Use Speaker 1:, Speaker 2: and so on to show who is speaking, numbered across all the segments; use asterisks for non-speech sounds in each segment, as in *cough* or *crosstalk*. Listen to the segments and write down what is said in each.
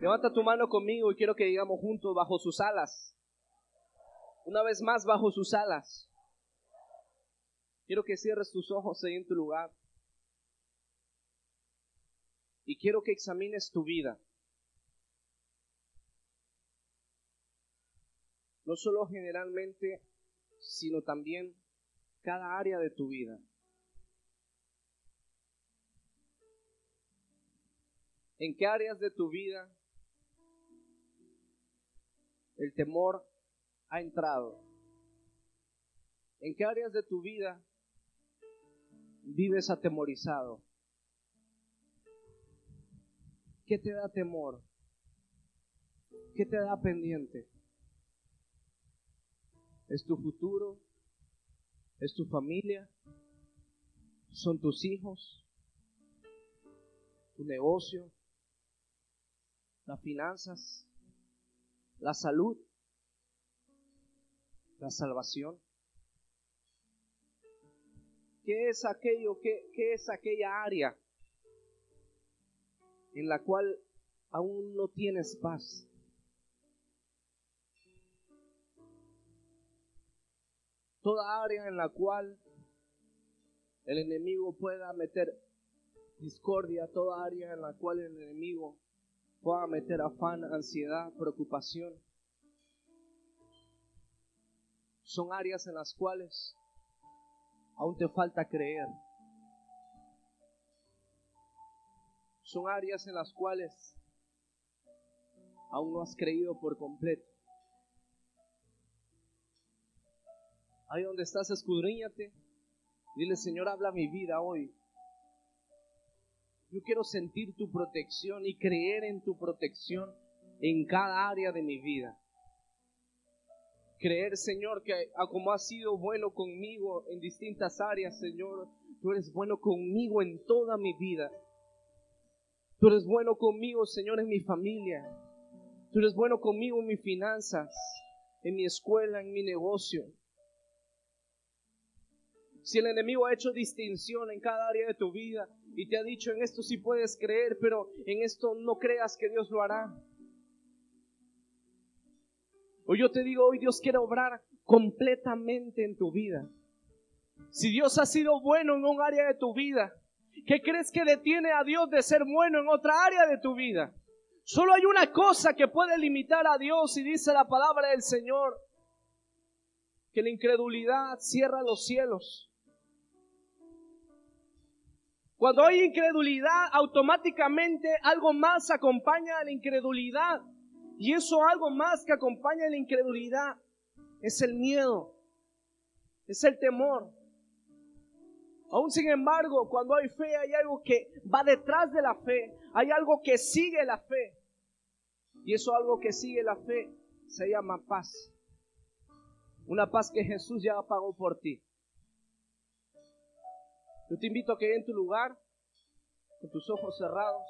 Speaker 1: Levanta tu mano conmigo y quiero que digamos juntos bajo sus alas. Una vez más bajo sus alas. Quiero que cierres tus ojos ahí en tu lugar. Y quiero que examines tu vida. No solo generalmente, sino también cada área de tu vida. ¿En qué áreas de tu vida el temor ha entrado? ¿En qué áreas de tu vida vives atemorizado? ¿Qué te da temor? ¿Qué te da pendiente? ¿Es tu futuro? ¿Es tu familia? ¿Son tus hijos? ¿Tu negocio? ¿Las finanzas? ¿La salud? ¿La salvación? ¿Qué es aquello? ¿Qué, qué es aquella área en la cual aún no tienes paz? Toda área en la cual el enemigo pueda meter discordia, toda área en la cual el enemigo pueda meter afán, ansiedad, preocupación. Son áreas en las cuales aún te falta creer. Son áreas en las cuales aún no has creído por completo. Ahí donde estás, escudriñate. Dile, Señor, habla mi vida hoy. Yo quiero sentir tu protección y creer en tu protección en cada área de mi vida. Creer, Señor, que como has sido bueno conmigo en distintas áreas, Señor, tú eres bueno conmigo en toda mi vida. Tú eres bueno conmigo, Señor, en mi familia. Tú eres bueno conmigo en mis finanzas, en mi escuela, en mi negocio. Si el enemigo ha hecho distinción en cada área de tu vida y te ha dicho en esto sí puedes creer, pero en esto no creas que Dios lo hará. O yo te digo, hoy Dios quiere obrar completamente en tu vida. Si Dios ha sido bueno en un área de tu vida, ¿qué crees que detiene a Dios de ser bueno en otra área de tu vida? Solo hay una cosa que puede limitar a Dios y dice la palabra del Señor, que la incredulidad cierra los cielos. Cuando hay incredulidad, automáticamente algo más acompaña a la incredulidad. Y eso algo más que acompaña a la incredulidad es el miedo, es el temor. Aún sin embargo, cuando hay fe, hay algo que va detrás de la fe, hay algo que sigue la fe. Y eso algo que sigue la fe se llama paz. Una paz que Jesús ya pagó por ti. Yo te invito a que en tu lugar, con tus ojos cerrados,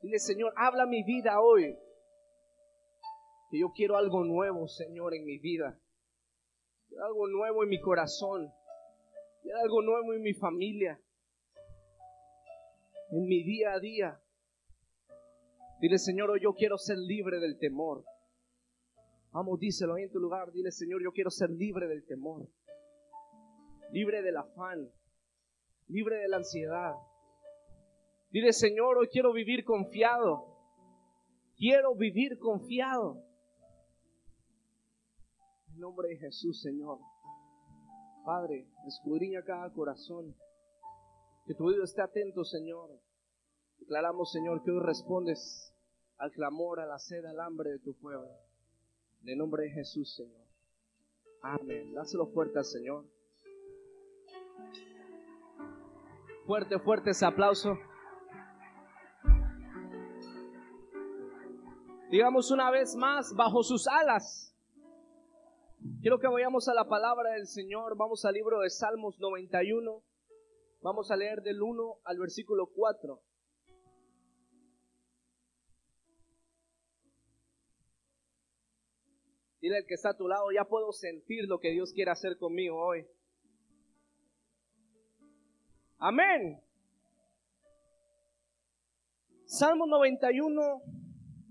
Speaker 1: dile, Señor, habla mi vida hoy. Que yo quiero algo nuevo, Señor, en mi vida. Algo nuevo en mi corazón. Algo nuevo en mi familia. En mi día a día. Dile, Señor, hoy yo quiero ser libre del temor. Vamos, díselo ahí en tu lugar. Dile, Señor, yo quiero ser libre del temor libre del afán, libre de la ansiedad. Dile, Señor, hoy quiero vivir confiado. Quiero vivir confiado. En nombre de Jesús, Señor. Padre, escudriña cada corazón. Que tu oído esté atento, Señor. Declaramos, Señor, que hoy respondes al clamor, a la sed, al hambre de tu pueblo. En el nombre de Jesús, Señor. Amén. Dáselo fuerte al Señor. Fuerte, fuerte ese aplauso. Digamos una vez más, bajo sus alas. Quiero que vayamos a la palabra del Señor. Vamos al libro de Salmos 91. Vamos a leer del 1 al versículo 4. Dile al que está a tu lado, ya puedo sentir lo que Dios quiere hacer conmigo hoy. Amén. Salmo 91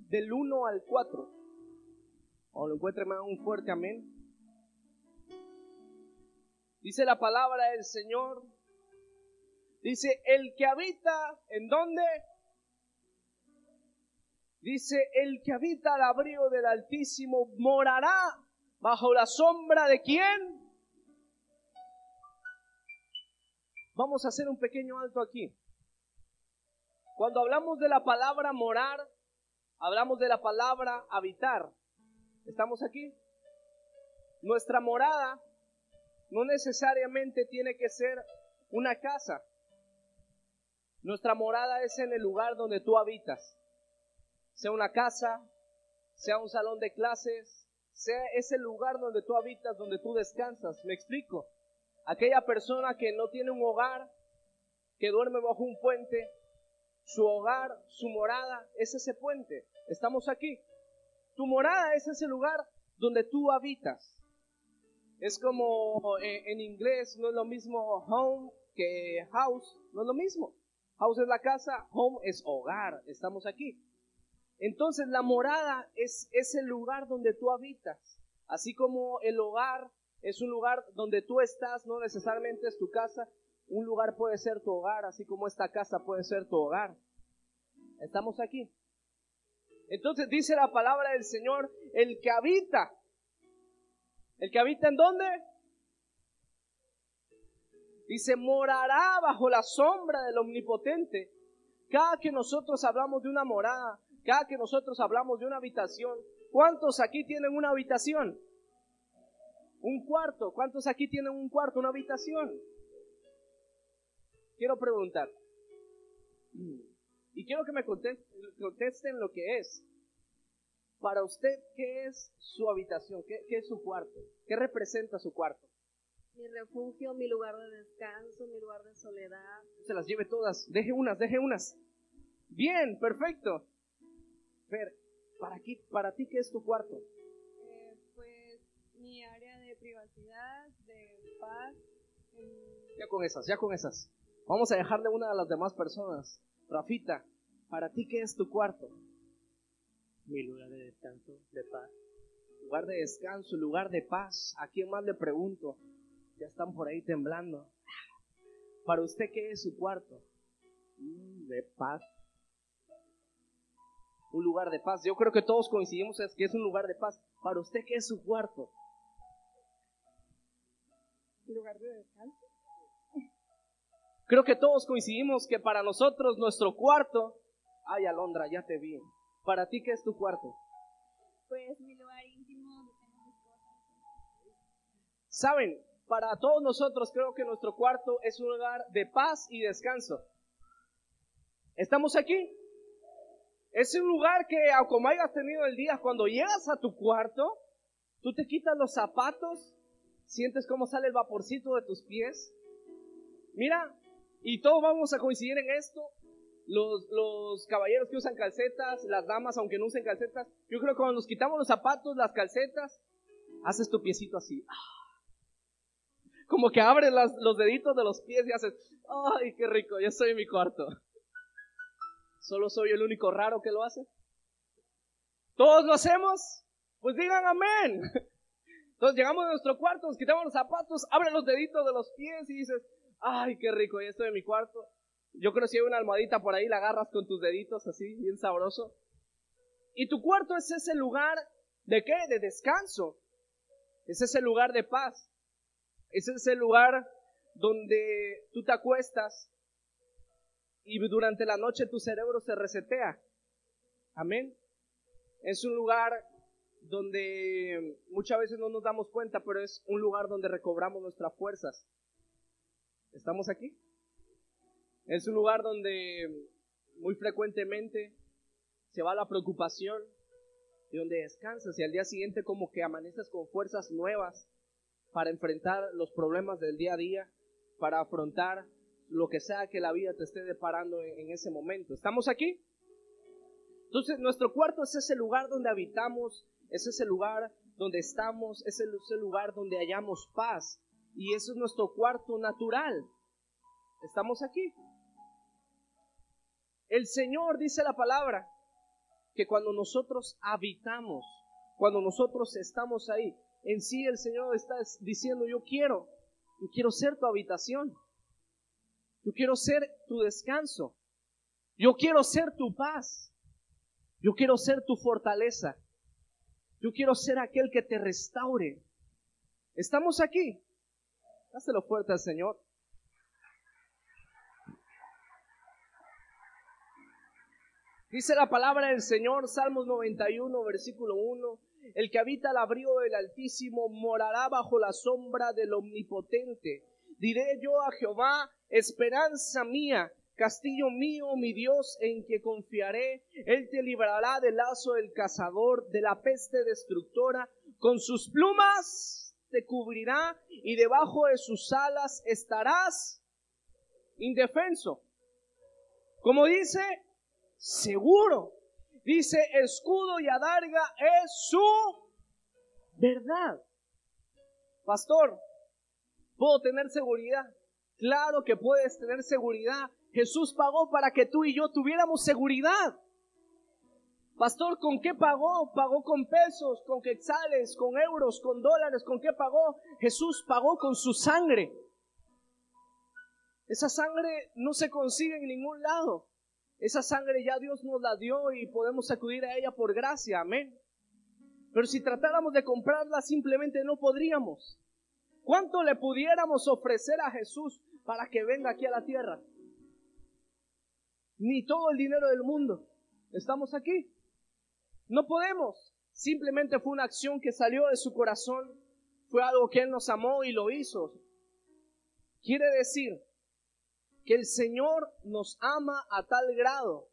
Speaker 1: del 1 al 4. O lo encuentre más un fuerte amén. Dice la palabra del Señor. Dice, el que habita, ¿en dónde? Dice, el que habita al abrigo del Altísimo morará bajo la sombra de quién? Vamos a hacer un pequeño alto aquí. Cuando hablamos de la palabra morar, hablamos de la palabra habitar. ¿Estamos aquí? Nuestra morada no necesariamente tiene que ser una casa. Nuestra morada es en el lugar donde tú habitas. Sea una casa, sea un salón de clases, sea ese lugar donde tú habitas, donde tú descansas. ¿Me explico? Aquella persona que no tiene un hogar, que duerme bajo un puente, su hogar, su morada es ese puente. Estamos aquí. Tu morada es ese lugar donde tú habitas. Es como eh, en inglés, no es lo mismo home que house, no es lo mismo. House es la casa, home es hogar, estamos aquí. Entonces la morada es ese lugar donde tú habitas, así como el hogar es un lugar donde tú estás, no necesariamente es tu casa, un lugar puede ser tu hogar, así como esta casa puede ser tu hogar. Estamos aquí. Entonces dice la palabra del Señor, el que habita. ¿El que habita en dónde? Dice, morará bajo la sombra del Omnipotente. Cada que nosotros hablamos de una morada, cada que nosotros hablamos de una habitación, ¿cuántos aquí tienen una habitación? Un cuarto. ¿Cuántos aquí tienen un cuarto, una habitación? Quiero preguntar. Y quiero que me contesten, lo que es. Para usted, ¿qué es su habitación? ¿Qué, ¿Qué, es su cuarto? ¿Qué representa su cuarto?
Speaker 2: Mi refugio, mi lugar de descanso, mi lugar de soledad.
Speaker 1: Se las lleve todas. Deje unas, deje unas. Bien, perfecto. Fer, ¿para, aquí, para ti qué es tu cuarto?
Speaker 2: De paz.
Speaker 1: Ya con esas, ya con esas. Vamos a dejarle una a las demás personas. Rafita, ¿para ti qué es tu cuarto?
Speaker 3: Mi lugar de descanso, de paz.
Speaker 1: Lugar de descanso, lugar de paz. ¿A quién más le pregunto? Ya están por ahí temblando. ¿Para usted qué es su cuarto?
Speaker 3: Mm, de paz.
Speaker 1: Un lugar de paz. Yo creo que todos coincidimos en que es un lugar de paz. ¿Para usted qué es su cuarto?
Speaker 2: Lugar de descanso.
Speaker 1: Creo que todos coincidimos que para nosotros nuestro cuarto, ay Alondra, ya te vi. ¿Para ti qué es tu cuarto?
Speaker 2: Pues mi lugar íntimo donde tengo mis cosas.
Speaker 1: Saben, para todos nosotros creo que nuestro cuarto es un lugar de paz y descanso. ¿Estamos aquí? Es un lugar que, como hayas tenido el día, cuando llegas a tu cuarto, tú te quitas los zapatos, sientes cómo sale el vaporcito de tus pies. Mira, y todos vamos a coincidir en esto. Los, los caballeros que usan calcetas, las damas aunque no usen calcetas. Yo creo que cuando nos quitamos los zapatos, las calcetas, haces tu piecito así. Como que abres los deditos de los pies y haces, ay, qué rico, ya estoy en mi cuarto. ¿Solo soy el único raro que lo hace? ¿Todos lo hacemos? Pues digan amén. Entonces llegamos a nuestro cuarto, nos quitamos los zapatos, abre los deditos de los pies y dices, ay, qué rico, ya estoy en mi cuarto. Yo creo que si hay una almohadita por ahí, la agarras con tus deditos así, bien sabroso. Y tu cuarto es ese lugar de qué? De descanso. Es ese lugar de paz. Es ese lugar donde tú te acuestas y durante la noche tu cerebro se resetea. Amén. Es un lugar donde muchas veces no nos damos cuenta, pero es un lugar donde recobramos nuestras fuerzas. ¿Estamos aquí? Es un lugar donde muy frecuentemente se va la preocupación y donde descansas y al día siguiente como que amaneces con fuerzas nuevas para enfrentar los problemas del día a día, para afrontar lo que sea que la vida te esté deparando en, ese momento. ¿Estamos aquí? Entonces, nuestro cuarto es ese lugar donde habitamos, es ese lugar donde estamos, es ese lugar donde hallamos paz, y eso es nuestro cuarto natural. Estamos aquí. El Señor dice la palabra que cuando nosotros habitamos, cuando nosotros estamos ahí, en sí el Señor está diciendo, yo quiero, yo quiero ser tu habitación, yo quiero ser tu descanso, yo quiero ser tu paz, yo quiero ser tu fortaleza, yo quiero ser aquel que te restaure. ¿Estamos aquí? Dáselo fuerte al Señor. Dice la palabra del Señor, Salmos 91, versículo 1. El que habita al abrigo del Altísimo morará bajo la sombra del Omnipotente. Diré yo a Jehová, esperanza mía, castillo mío, mi Dios, en que confiaré. Él te librará del lazo del cazador, de la peste destructora. Con sus plumas te cubrirá y debajo de sus alas estarás indefenso. Como dice, seguro. Dice, escudo y adarga es su verdad. Pastor, ¿puedo tener seguridad? Claro que puedes tener seguridad. Jesús pagó para que tú y yo tuviéramos seguridad. Pastor, ¿con qué pagó? Pagó con pesos, con quetzales, con euros, con dólares. ¿Con qué pagó? Jesús pagó con su sangre. Esa sangre no se consigue en ningún lado. Esa sangre ya Dios nos la dio y podemos acudir a ella por gracia, amén. Pero si tratáramos de comprarla simplemente no podríamos. ¿Cuánto le pudiéramos ofrecer a Jesús para que venga aquí a la tierra? Ni todo el dinero del mundo. Estamos aquí. No podemos. Simplemente fue una acción que salió de su corazón. Fue algo que Él nos amó y lo hizo. Quiere decir que el Señor nos ama a tal grado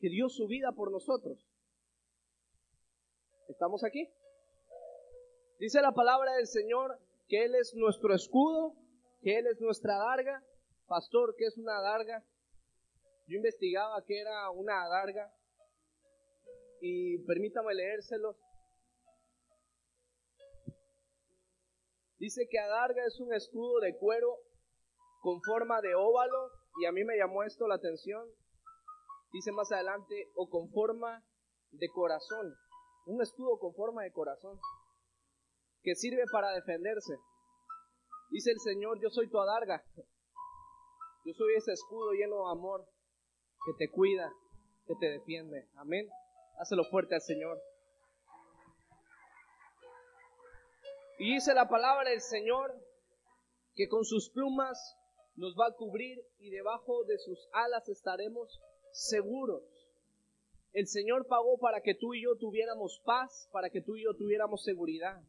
Speaker 1: que dio su vida por nosotros. ¿Estamos aquí? Dice la palabra del Señor que Él es nuestro escudo, que Él es nuestra darga. Pastor, ¿qué es una darga? Yo investigaba que era una darga y permítame leérselo. Dice que adarga es un escudo de cuero con forma de óvalo, y a mí me llamó esto la atención, dice más adelante, o con forma de corazón, un escudo con forma de corazón, que sirve para defenderse. Dice el Señor, yo soy tu adarga, yo soy ese escudo lleno de amor que te cuida, que te defiende. Amén. Hácelo fuerte al Señor. Y dice la palabra del Señor que con sus plumas nos va a cubrir y debajo de sus alas estaremos seguros. El Señor pagó para que tú y yo tuviéramos paz, para que tú y yo tuviéramos seguridad.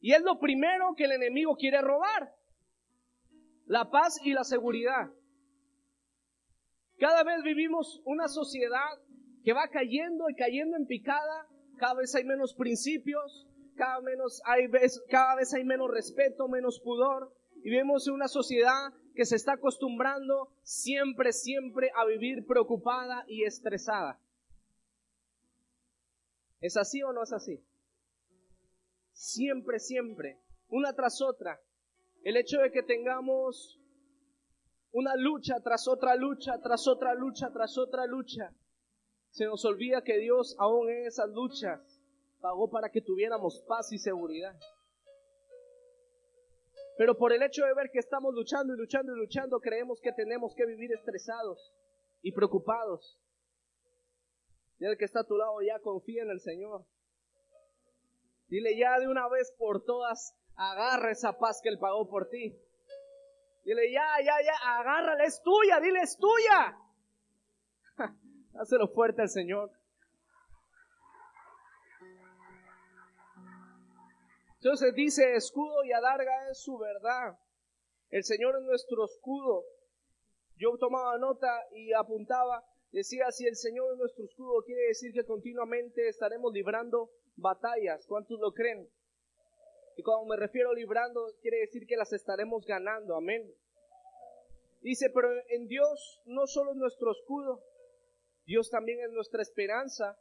Speaker 1: Y es lo primero que el enemigo quiere robar. La paz y la seguridad. Cada vez vivimos una sociedad que va cayendo y cayendo en picada. Cada vez hay menos principios, cada, menos hay, cada vez hay menos respeto, menos pudor. Y vemos una sociedad que se está acostumbrando siempre, siempre a vivir preocupada y estresada. ¿Es así o no es así? Siempre, siempre, una tras otra. El hecho de que tengamos una lucha tras otra lucha, tras otra lucha, tras otra lucha, se nos olvida que Dios aún en esas luchas pagó para que tuviéramos paz y seguridad. Pero por el hecho de ver que estamos luchando y luchando y luchando, creemos que tenemos que vivir estresados y preocupados. Y el que está a tu lado ya confía en el Señor. Dile ya de una vez por todas, agarra esa paz que Él pagó por ti. Dile ya, ya, ya, agárrala, es tuya, dile es tuya. *laughs* Hácelo fuerte al Señor. Entonces dice, escudo y adarga es su verdad. El Señor es nuestro escudo. Yo tomaba nota y apuntaba, decía, si el Señor es nuestro escudo, quiere decir que continuamente estaremos librando batallas. ¿Cuántos lo creen? Y cuando me refiero librando, quiere decir que las estaremos ganando. Amén. Dice, pero en Dios no solo es nuestro escudo, Dios también es nuestra esperanza,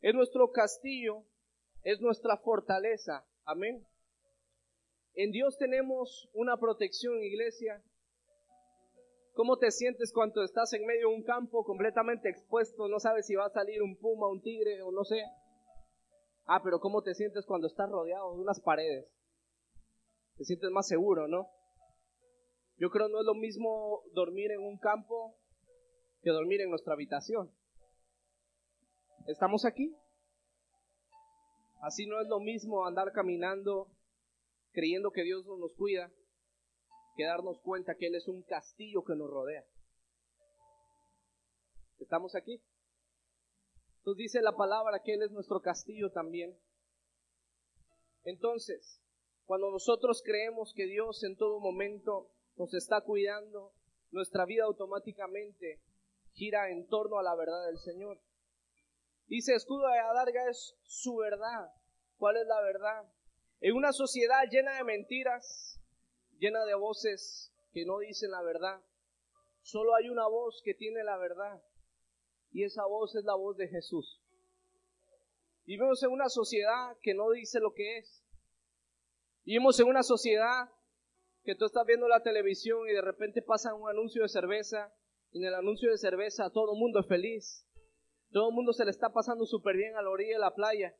Speaker 1: es nuestro castillo, es nuestra fortaleza. Amén. En Dios tenemos una protección, iglesia. ¿Cómo te sientes cuando estás en medio de un campo completamente expuesto? No sabes si va a salir un puma, un tigre o no sé. Ah, pero ¿cómo te sientes cuando estás rodeado de unas paredes? Te sientes más seguro, ¿no? Yo creo no es lo mismo dormir en un campo que dormir en nuestra habitación. ¿Estamos aquí? Así no es lo mismo andar caminando creyendo que Dios nos cuida que darnos cuenta que Él es un castillo que nos rodea. ¿Estamos aquí? Entonces dice la palabra que Él es nuestro castillo también. Entonces, cuando nosotros creemos que Dios en todo momento nos está cuidando, nuestra vida automáticamente gira en torno a la verdad del Señor. Dice, escudo de adarga es su verdad. ¿Cuál es la verdad? En una sociedad llena de mentiras, llena de voces que no dicen la verdad, solo hay una voz que tiene la verdad. Y esa voz es la voz de Jesús. Vivimos en una sociedad que no dice lo que es. Vivimos en una sociedad que tú estás viendo la televisión y de repente pasa un anuncio de cerveza y en el anuncio de cerveza todo el mundo es feliz. Todo el mundo se le está pasando súper bien a la orilla de la playa.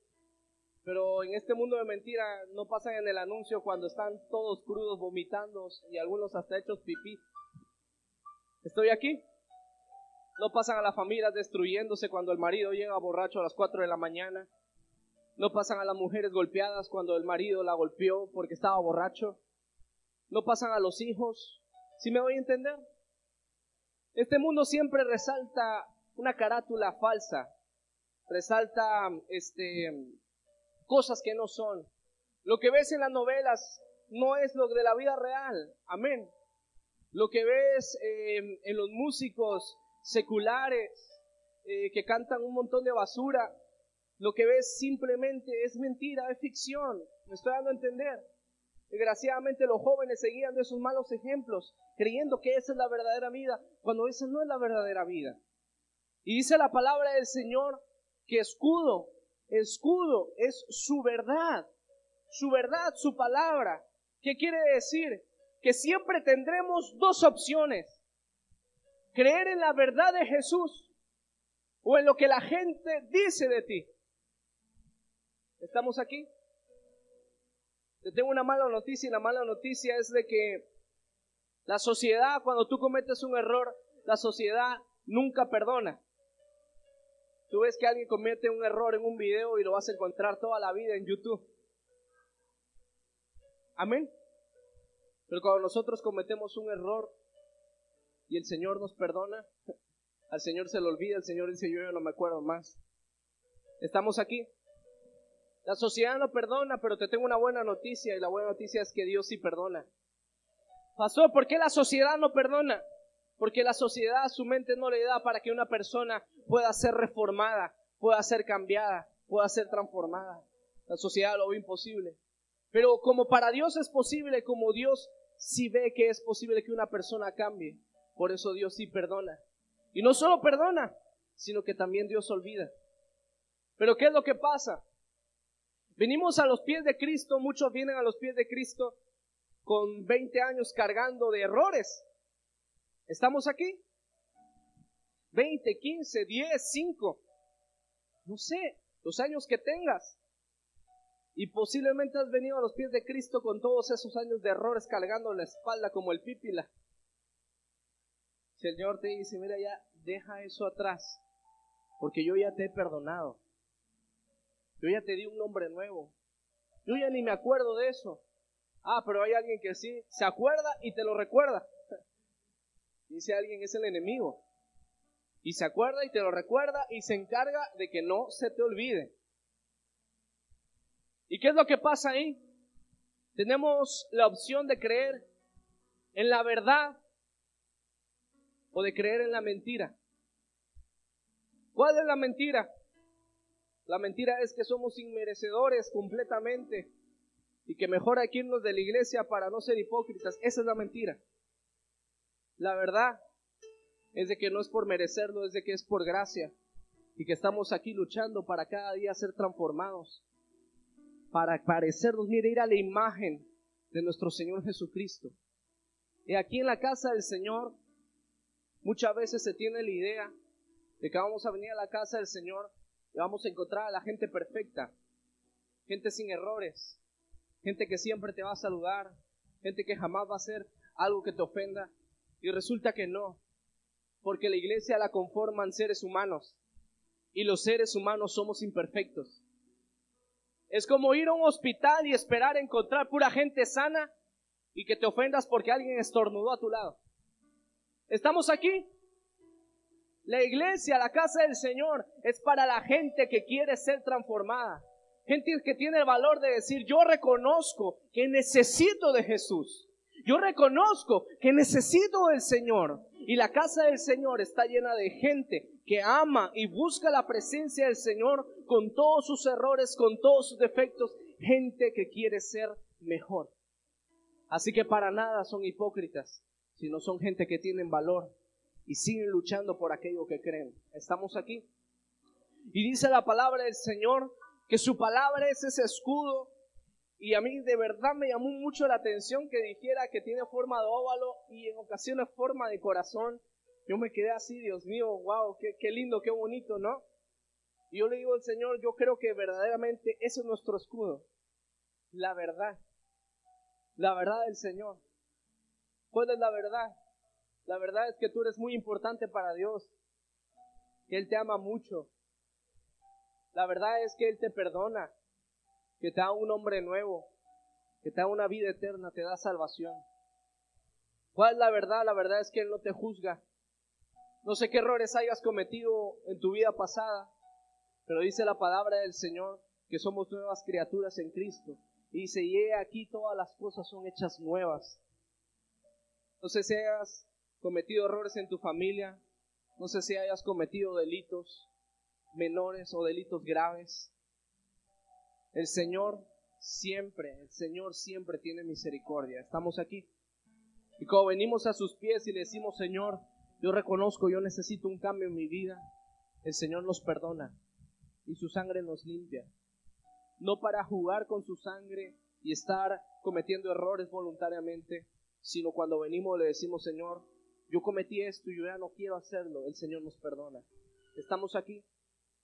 Speaker 1: Pero en este mundo de mentira no pasan en el anuncio cuando están todos crudos vomitando y algunos hasta hechos pipí. ¿Estoy aquí? No pasan a las familias destruyéndose cuando el marido llega borracho a las 4 de la mañana. No pasan a las mujeres golpeadas cuando el marido la golpeó porque estaba borracho. No pasan a los hijos. ¿Sí me voy a entender? Este mundo siempre resalta una carátula falsa. Resalta este cosas que no son. Lo que ves en las novelas no es lo de la vida real. Amén. Lo que ves em, en los músicos seculares eh, que cantan un montón de basura, lo que ves simplemente es mentira, es ficción. Me estoy dando a entender. Desgraciadamente los jóvenes seguían de esos malos ejemplos, creyendo que esa es la verdadera vida, cuando esa no es la verdadera vida. Y dice la palabra del Señor que escudo escudo es su verdad, su verdad, su palabra. ¿Qué quiere decir? Que siempre tendremos dos opciones. Creer en la verdad de Jesús o en lo que la gente dice de ti. ¿Estamos aquí? Te tengo una mala noticia y la mala noticia es de que la sociedad, cuando tú cometes un error, la sociedad nunca perdona. Tú ves que alguien comete un error en un video y lo vas a encontrar toda la vida en YouTube. Amén. Pero cuando nosotros cometemos un error y el Señor nos perdona, al Señor se le olvida, el Señor dice yo no me acuerdo más. Estamos aquí. La sociedad no perdona, pero te tengo una buena noticia y la buena noticia es que Dios sí perdona. Pasó, ¿por qué la sociedad no perdona? Porque la sociedad su mente no le da para que una persona pueda ser reformada, pueda ser cambiada, pueda ser transformada. La sociedad lo ve imposible. Pero como para Dios es posible, como Dios sí ve que es posible que una persona cambie, por eso Dios sí perdona. Y no solo perdona, sino que también Dios olvida. Pero ¿qué es lo que pasa? Venimos a los pies de Cristo, muchos vienen a los pies de Cristo con 20 años cargando de errores, ¿Estamos aquí? 20, 15, 10, 5. No sé, los años que tengas. Y posiblemente has venido a los pies de Cristo con todos esos años de errores cargando la espalda como el pípila. Señor te dice, mira ya, deja eso atrás, porque yo ya te he perdonado. Yo ya te di un nombre nuevo. Yo ya ni me acuerdo de eso. Ah, pero hay alguien que sí, se acuerda y te lo recuerda. *laughs* Dice alguien, es el enemigo. Y se acuerda y te lo recuerda y se encarga de que no se te olvide. ¿Y qué es lo que pasa ahí? Tenemos la opción de creer en la verdad o de creer en la mentira. ¿Cuál es la mentira? La mentira es que somos inmerecedores completamente y que mejor hay que irnos de la iglesia para no ser hipócritas. Esa es la mentira. La verdad es de que no es por merecerlo, es de que es por gracia y que estamos aquí luchando para cada día ser transformados, para parecernos, mire, ir a la imagen de nuestro Señor Jesucristo. Y aquí en la casa del Señor Muchas veces se tiene la idea de que vamos a venir a la casa del Señor y vamos a encontrar a la gente perfecta, gente sin errores, gente que siempre te va a saludar, gente que jamás va a hacer algo que te ofenda. Y resulta que no, porque la iglesia la conforman seres humanos y los seres humanos somos imperfectos. Es como ir a un hospital y esperar encontrar pura gente sana y que te ofendas porque alguien estornudó a tu lado. ¿Estamos aquí? La iglesia, la casa del Señor, es para la gente que quiere ser transformada. Gente que tiene el valor de decir, yo reconozco que necesito de Jesús. Yo reconozco que necesito del Señor. Y la casa del Señor está llena de gente que ama y busca la presencia del Señor con todos sus errores, con todos sus defectos. Gente que quiere ser mejor. Así que para nada son hipócritas, sino son gente que tienen valor y siguen luchando por aquello que creen. Estamos aquí. Y dice la palabra del Señor que su palabra es ese escudo. Y a mí de verdad me llamó mucho la atención que dijera que tiene forma de óvalo y en ocasiones forma de corazón. Yo me quedé así, Dios mío, wow, qué, lindo, qué bonito, ¿no? Y yo le digo al Señor, yo creo que verdaderamente ese es nuestro escudo. La verdad. La verdad del Señor. ¿Cuál es la verdad? La verdad es que tú eres muy importante para Dios, que Él te ama mucho. La verdad es que Él te perdona, que te da un hombre nuevo, que te da una vida eterna, te da salvación. ¿Cuál es la verdad? La verdad es que Él no te juzga. No sé qué errores hayas cometido en tu vida pasada, pero dice la palabra del Señor que somos nuevas criaturas en Cristo. Y dice, y aquí todas las cosas son hechas nuevas. No sé si hayas cometido errores en tu familia, no sé si hayas cometido delitos menores o delitos graves. El Señor siempre, el Señor siempre tiene misericordia. Estamos aquí. Y cuando venimos a sus pies y le decimos, Señor, yo reconozco, yo necesito un cambio en mi vida, el Señor nos perdona y su sangre nos limpia. No para jugar con su sangre y estar cometiendo errores voluntariamente, sino cuando venimos le decimos, Señor, yo cometí esto y yo ya no quiero hacerlo, el Señor nos perdona. Estamos aquí.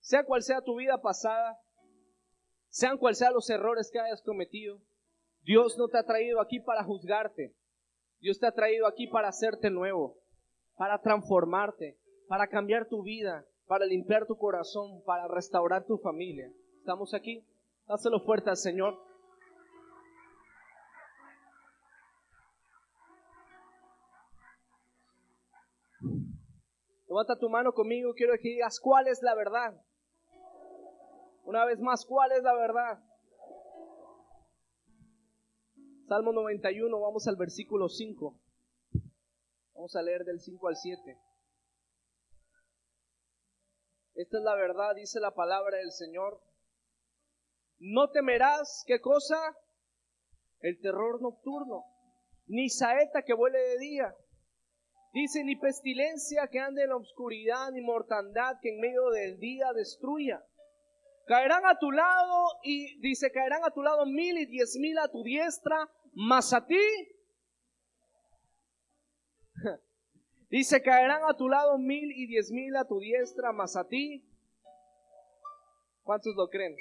Speaker 1: Sea cual sea tu vida pasada, sean cual sean los errores que hayas cometido, Dios no te ha traído aquí para juzgarte. Dios te ha traído aquí para hacerte nuevo, para transformarte, para cambiar tu vida, para limpiar tu corazón, para restaurar tu familia. ¿Estamos aquí? Dáselo fuerte al Señor. Levanta tu mano conmigo, quiero que digas cuál es la verdad. Una vez más, ¿cuál es la verdad? Salmo 91, vamos al versículo 5. Vamos a leer del 5 al 7. Esta es la verdad, dice la palabra del Señor. No temerás, ¿qué cosa? El terror nocturno, ni saeta que vuele de día Dice, ni pestilencia que ande en la oscuridad, ni mortandad que en medio del día destruya. Caerán a tu lado y dice, caerán a tu lado mil y diez mil a tu diestra, mas a ti. *laughs* dice, caerán a tu lado mil y diez mil a tu diestra, mas a ti. ¿Cuántos lo creen?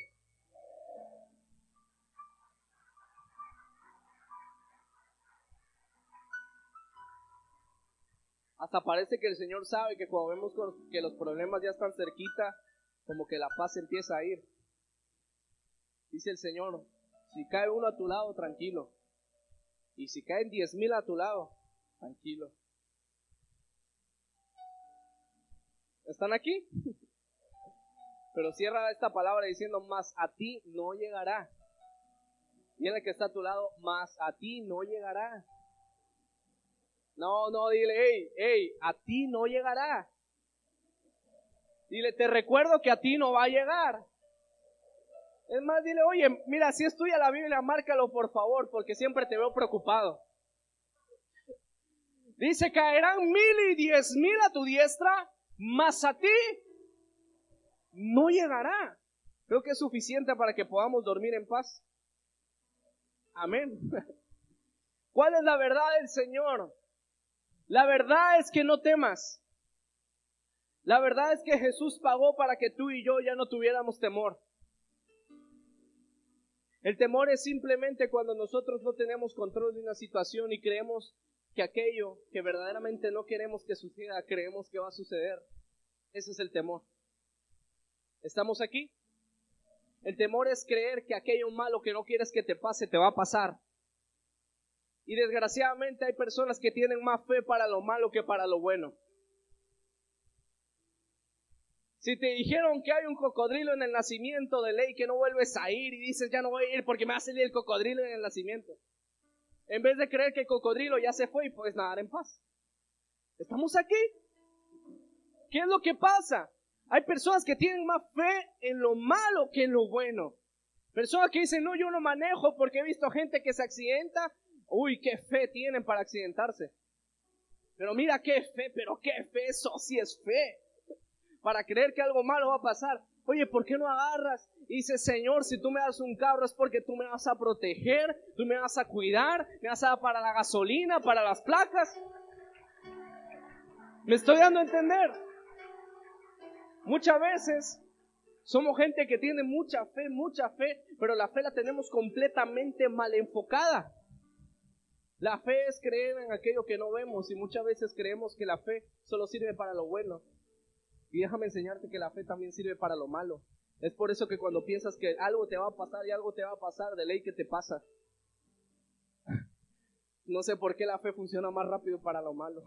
Speaker 1: Hasta parece que el Señor sabe que cuando vemos que los problemas ya están cerquita, como que la paz empieza a ir. Dice el Señor, si cae uno a tu lado, tranquilo. Y si caen diez mil a tu lado, tranquilo. ¿Están aquí? *laughs* Pero cierra esta palabra diciendo, más a ti no llegará. Y el que está a tu lado, más a ti no llegará. No, no, dile, hey, hey, a ti no llegará. Dile, te recuerdo que a ti no va a llegar. Es más, dile, oye, mira, si es tuya la Biblia, márcalo por favor, porque siempre te veo preocupado. Dice, caerán mil y diez mil a tu diestra, mas a ti no llegará. Creo que es suficiente para que podamos dormir en paz. Amén. *laughs* ¿Cuál es la verdad del Señor? La verdad es que no temas. La verdad es que Jesús pagó para que tú y yo ya no tuviéramos temor. El temor es simplemente cuando nosotros no tenemos control de una situación y creemos que aquello que verdaderamente no queremos que suceda, creemos que va a suceder. Ese es el temor. ¿Estamos aquí? El temor es creer que aquello malo que no quieres que te pase te va a pasar. Y desgraciadamente hay personas que tienen más fe para lo malo que para lo bueno. Si te dijeron que hay un cocodrilo en el nacimiento de ley que no vuelves a ir y dices ya no voy a ir porque me va a salir el cocodrilo en el nacimiento. En vez de creer que el cocodrilo ya se fue y puedes nadar en paz. ¿Estamos aquí? ¿Qué es lo que pasa? Hay personas que tienen más fe en lo malo que en lo bueno. Personas que dicen, no, yo no manejo porque he visto gente que se accidenta. Uy, qué fe tienen para accidentarse. Pero mira qué fe, pero qué fe, eso sí es fe para creer que algo malo va a pasar. Oye, ¿por qué no agarras? Y dice, Señor, si tú me das un carro es porque tú me vas a proteger, tú me vas a cuidar, me vas a dar para la gasolina, para las placas. Me estoy dando a entender. Muchas veces somos gente que tiene mucha fe, mucha fe, pero la fe la tenemos completamente mal enfocada. La fe es creer en aquello que no vemos y muchas veces creemos que la fe solo sirve para lo bueno. Y déjame enseñarte que la fe también sirve para lo malo. Es por eso que cuando piensas que algo te va a pasar y algo te va a pasar, de ley que te pasa. No sé por qué la fe funciona más rápido para lo malo.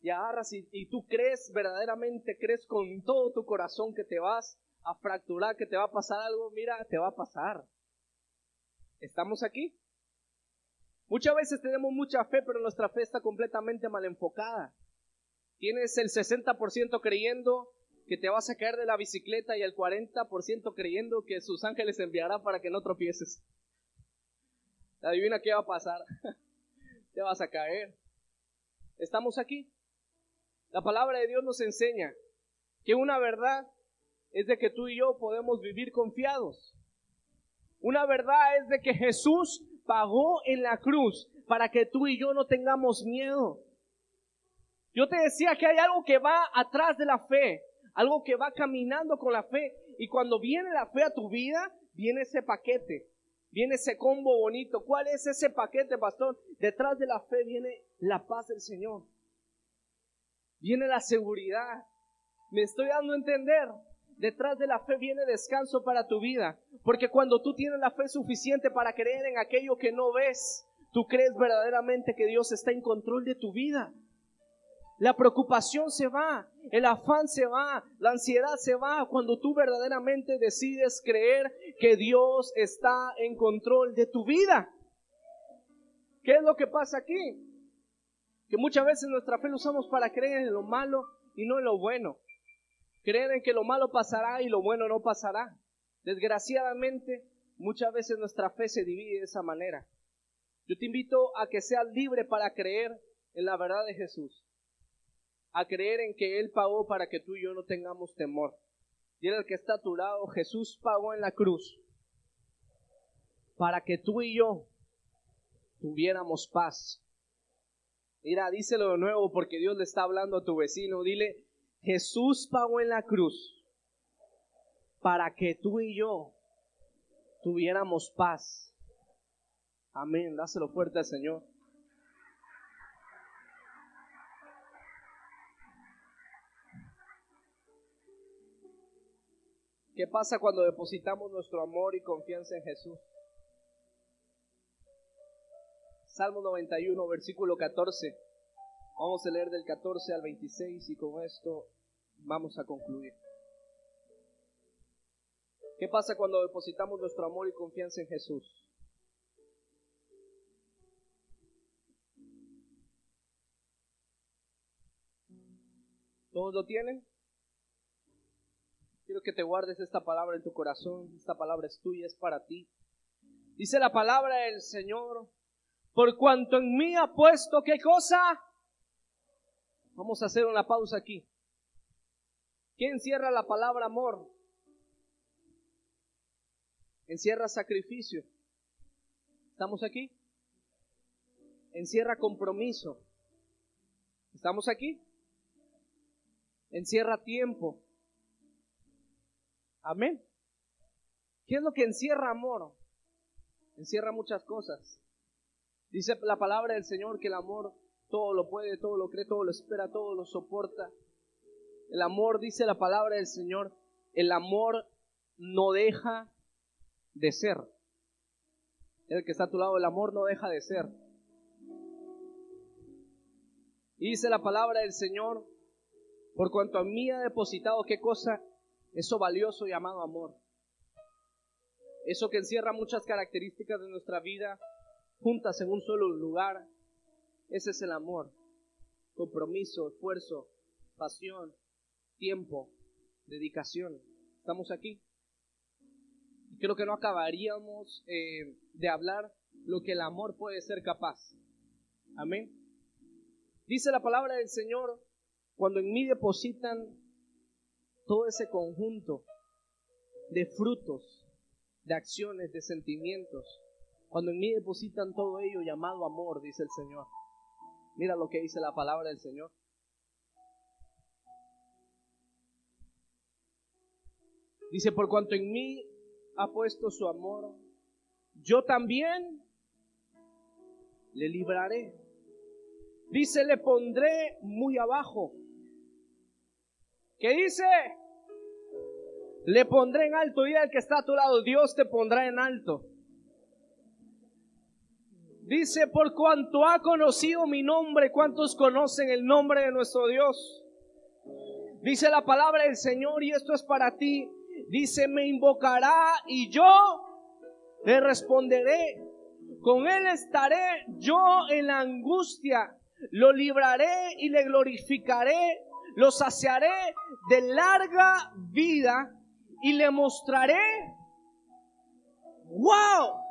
Speaker 1: Y agarras y, y tú crees, verdaderamente crees con todo tu corazón que te vas a fracturar, que te va a pasar algo, mira, te va a pasar. ¿Estamos aquí? Muchas veces tenemos mucha fe, pero nuestra fe está completamente mal enfocada. Tienes el 60% creyendo que te vas a caer de la bicicleta y el 40% creyendo que sus ángeles enviará para que no tropieces. Adivina qué va a pasar. *laughs* te vas a caer. Estamos aquí. La palabra de Dios nos enseña que una verdad es de que tú y yo podemos vivir confiados. Una verdad es de que Jesús pagó en la cruz para que tú y yo no tengamos miedo. Yo te decía que hay algo que va atrás de la fe, algo que va caminando con la fe. Y cuando viene la fe a tu vida, viene ese paquete, viene ese combo bonito. ¿Cuál es ese paquete, pastor? Detrás de la fe viene la paz del Señor. Viene la seguridad. Me estoy dando a entender. Detrás de la fe viene descanso para tu vida. Porque cuando tú tienes la fe suficiente para creer en aquello que no ves, tú crees verdaderamente que Dios está en control de tu vida. La preocupación se va, el afán se va, la ansiedad se va cuando tú verdaderamente decides creer que Dios está en control de tu vida. ¿Qué es lo que pasa aquí? Que muchas veces nuestra fe la usamos para creer en lo malo y no en lo bueno. Creer en que lo malo pasará y lo bueno no pasará. Desgraciadamente, muchas veces nuestra fe se divide de esa manera. Yo te invito a que seas libre para creer en la verdad de Jesús a creer en que Él pagó para que tú y yo no tengamos temor. Dile al que está a tu lado, Jesús pagó en la cruz para que tú y yo tuviéramos paz. Mira, díselo de nuevo porque Dios le está hablando a tu vecino. Dile, Jesús pagó en la cruz para que tú y yo tuviéramos paz. Amén. Dáselo fuerte al Señor. ¿Qué pasa cuando depositamos nuestro amor y confianza en Jesús? Salmo 91, versículo 14. Vamos a leer del 14 al 26 y con esto vamos a concluir. ¿Qué pasa cuando depositamos nuestro amor y confianza en Jesús? ¿Todos lo tienen? Quiero que te guardes esta palabra en tu corazón. Esta palabra es tuya, es para ti. Dice la palabra del Señor, por cuanto en mí ha puesto qué cosa. Vamos a hacer una pausa aquí. ¿Qué encierra la palabra amor? Encierra sacrificio. ¿Estamos aquí? Encierra compromiso. ¿Estamos aquí? encierra tiempo. Amén. ¿Qué es lo que encierra amor? Encierra muchas cosas. Dice la palabra del Señor que el amor todo lo puede, todo lo cree, todo lo espera, todo lo soporta. El amor, dice la palabra del Señor, el amor no deja de ser. El que está a tu lado, el amor no deja de ser. Y dice la palabra del Señor, por cuanto a mí ha depositado qué cosa, eso valioso llamado amor. Eso que encierra muchas características de nuestra vida juntas en un solo lugar. Ese es el amor. Compromiso, esfuerzo, pasión, tiempo, dedicación. ¿Estamos aquí? Creo que no acabaríamos eh, de hablar lo que el amor puede ser capaz. Amén. Dice la palabra del Señor, cuando en mí depositan todo ese conjunto de frutos, de acciones, de sentimientos, cuando en mí depositan todo ello llamado amor, dice el Señor. Mira lo que dice la palabra del Señor. Dice, por cuanto en mí ha puesto su amor, yo también le libraré. Dice, le pondré muy abajo. ¿Qué dice? Le pondré en alto. Y el que está a tu lado, Dios te pondrá en alto. Dice, por cuanto ha conocido mi nombre, ¿cuántos conocen el nombre de nuestro Dios? Dice la palabra del Señor y esto es para ti. Dice, me invocará y yo le responderé. Con él estaré yo en la angustia. Lo libraré y le glorificaré. Lo saciaré de larga vida y le mostraré. ¡Wow!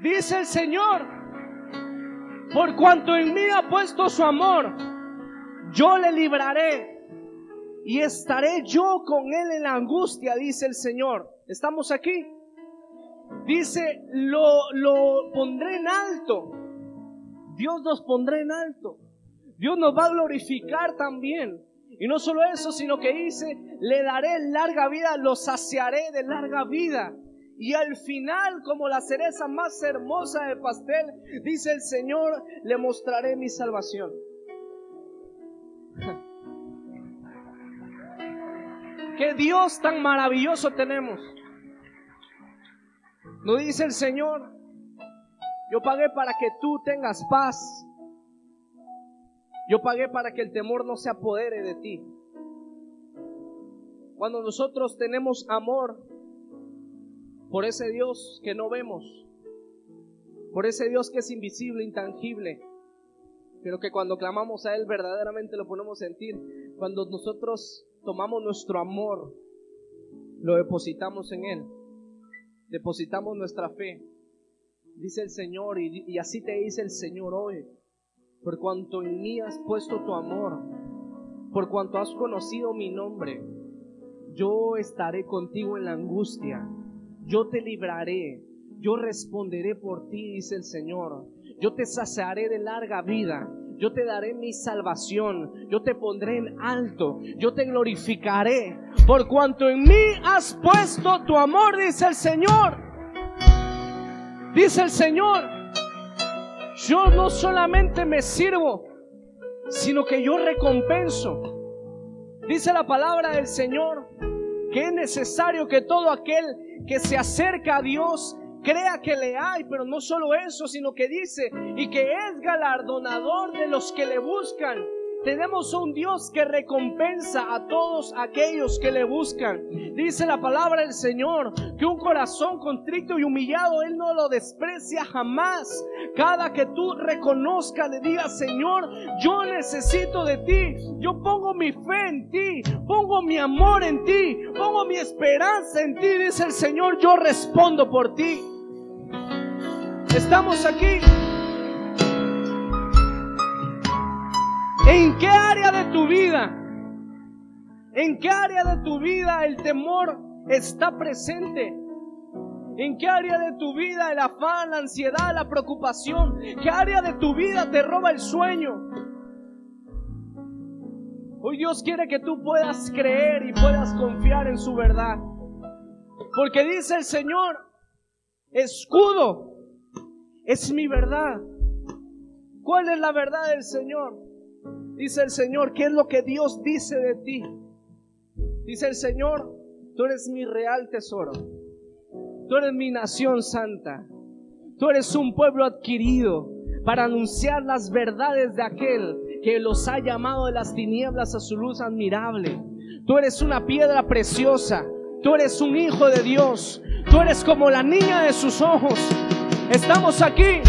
Speaker 1: Dice el Señor, por cuanto en mí ha puesto su amor, yo le libraré y estaré yo con él en la angustia, dice el Señor. ¿Estamos aquí? Dice, lo, lo pondré en alto. Dios nos pondrá en alto. Dios nos va a glorificar también. Y no solo eso, sino que dice, le daré larga vida, lo saciaré de larga vida. Y al final, como la cereza más hermosa del pastel, dice el Señor, le mostraré mi salvación. *laughs* Qué Dios tan maravilloso tenemos. No dice el Señor, yo pagué para que tú tengas paz. Yo pagué para que el temor no se apodere de ti. Cuando nosotros tenemos amor por ese Dios que no vemos, por ese Dios que es invisible, intangible, pero que cuando clamamos a Él verdaderamente lo podemos sentir, cuando nosotros tomamos nuestro amor, lo depositamos en Él, depositamos nuestra fe. Dice el Señor, y, así te dice el Señor hoy, por cuanto en mí has puesto tu amor, por cuanto has conocido mi nombre, yo estaré contigo en la angustia, yo te libraré, yo responderé por ti, dice el Señor, yo te saciaré de larga vida yo te daré mi salvación, yo te pondré en alto, yo te glorificaré, por cuanto en mí has puesto tu amor, dice el Señor. Dice el Señor, yo no solamente me sirvo, sino que yo recompenso. Dice la palabra del Señor que es necesario que todo aquel que se acerca a Dios crea que le hay, pero no solo eso, sino que dice, y que es galardonador de los que le buscan. Tenemos un Dios que recompensa a todos aquellos que le buscan. Dice la palabra del Señor que un corazón contrito y humillado Él no lo desprecia jamás. Cada que tú reconozcas, le digas, Señor, yo necesito de ti. Yo pongo mi fe en ti. Pongo mi amor en ti. Pongo mi esperanza en ti. Dice el Señor, yo respondo por ti. Estamos aquí. ¿En qué área de tu vida? ¿En qué área de tu vida el temor está presente? ¿En qué área de tu vida el afán, la ansiedad, la preocupación? ¿Qué área de tu vida te roba el sueño? Hoy Dios quiere que tú puedas creer y puedas confiar en su verdad. Porque dice el Señor, escudo es mi verdad. ¿Cuál es la verdad del Señor? Dice el Señor, ¿qué es lo que Dios dice de ti? Dice el Señor, tú eres mi real tesoro. Tú eres mi nación santa. Tú eres un pueblo adquirido para anunciar las verdades de aquel que los ha llamado de las tinieblas a su luz admirable. Tú eres una piedra preciosa. Tú eres un hijo de Dios. Tú eres como la niña de sus ojos. Estamos aquí.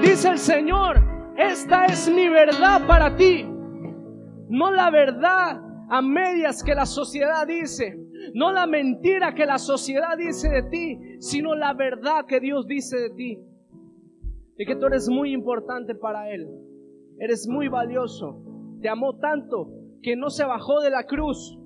Speaker 1: Dice el Señor, esta es mi verdad para ti. No la verdad a medias que la sociedad dice. No la mentira que la sociedad dice de ti, sino la verdad que Dios dice de ti. Y que tú eres muy importante para Él. Eres muy valioso. Te amó tanto que no se bajó de la cruz.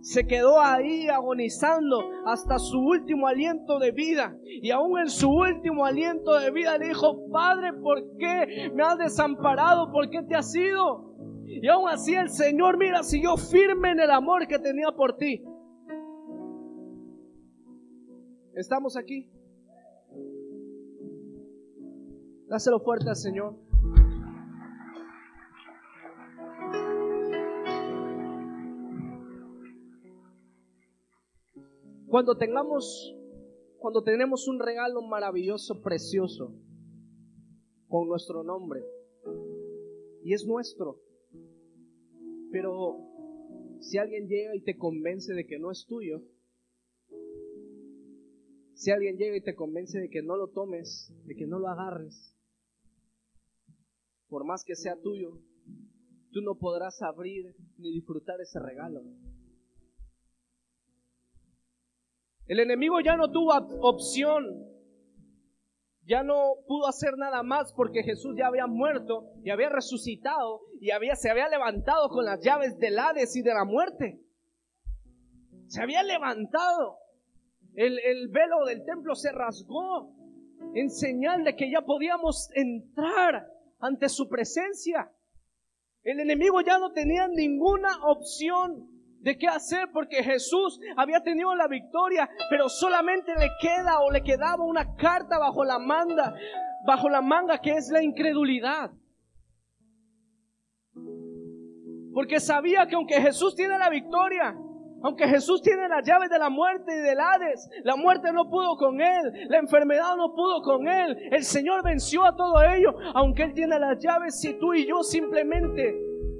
Speaker 1: Se quedó ahí agonizando hasta su último aliento de vida. Y aún en su último aliento de vida le dijo, Padre, ¿por qué me has desamparado? ¿Por qué te has ido? Y aún así el Señor, mira, siguió firme en el amor que tenía por ti. ¿Estamos aquí? Dáselo fuerte al Señor. Cuando tengamos, cuando tenemos un regalo maravilloso, precioso, con nuestro nombre, y es nuestro, pero si alguien llega y te convence de que no es tuyo, si alguien llega y te convence de que no lo tomes, de que no lo agarres, por más que sea tuyo, tú no podrás abrir ni disfrutar ese regalo. El enemigo ya no tuvo opción, ya no pudo hacer nada más porque Jesús ya había muerto y había resucitado y había, se había levantado con las llaves del Hades y de la muerte. Se había levantado. El, velo del templo se rasgó en señal de que ya podíamos entrar ante su presencia. El enemigo ya no tenía ninguna opción de qué hacer porque Jesús había tenido la victoria, pero solamente le queda o le quedaba una carta bajo la manga, bajo la manga que es la incredulidad. Porque sabía que aunque Jesús tiene la victoria, aunque Jesús tiene las llaves de la muerte y del Hades, la muerte no pudo con él, la enfermedad no pudo con él, el Señor venció a todo ello, aunque Él tiene las llaves, si tú y yo simplemente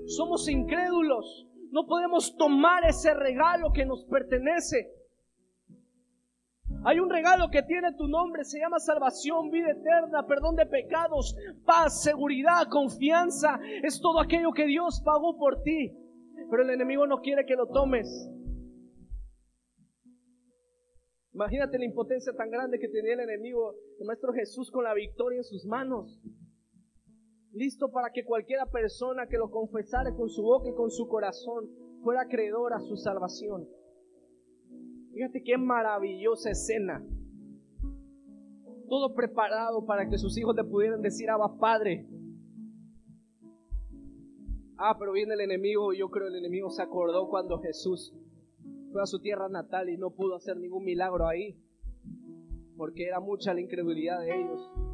Speaker 1: somos incrédulos, no podemos tomar ese regalo que nos pertenece. Hay un regalo que tiene tu nombre, se llama salvación, vida eterna, perdón de pecados, paz, seguridad, confianza. Es todo aquello que Dios pagó por ti. Pero el enemigo no quiere que lo tomes. Imagínate la impotencia tan grande que tenía el enemigo, el Maestro Jesús con la victoria en sus manos. Listo para que cualquiera persona que lo confesara con su boca y con su corazón fuera acreedor a su salvación. Fíjate qué maravillosa escena. Todo preparado para que sus hijos le pudieran decir, Abba Padre. Ah, pero viene el enemigo, yo creo el enemigo se acordó cuando Jesús fue a su tierra natal y no pudo hacer ningún milagro ahí, porque era mucha la incredulidad de ellos.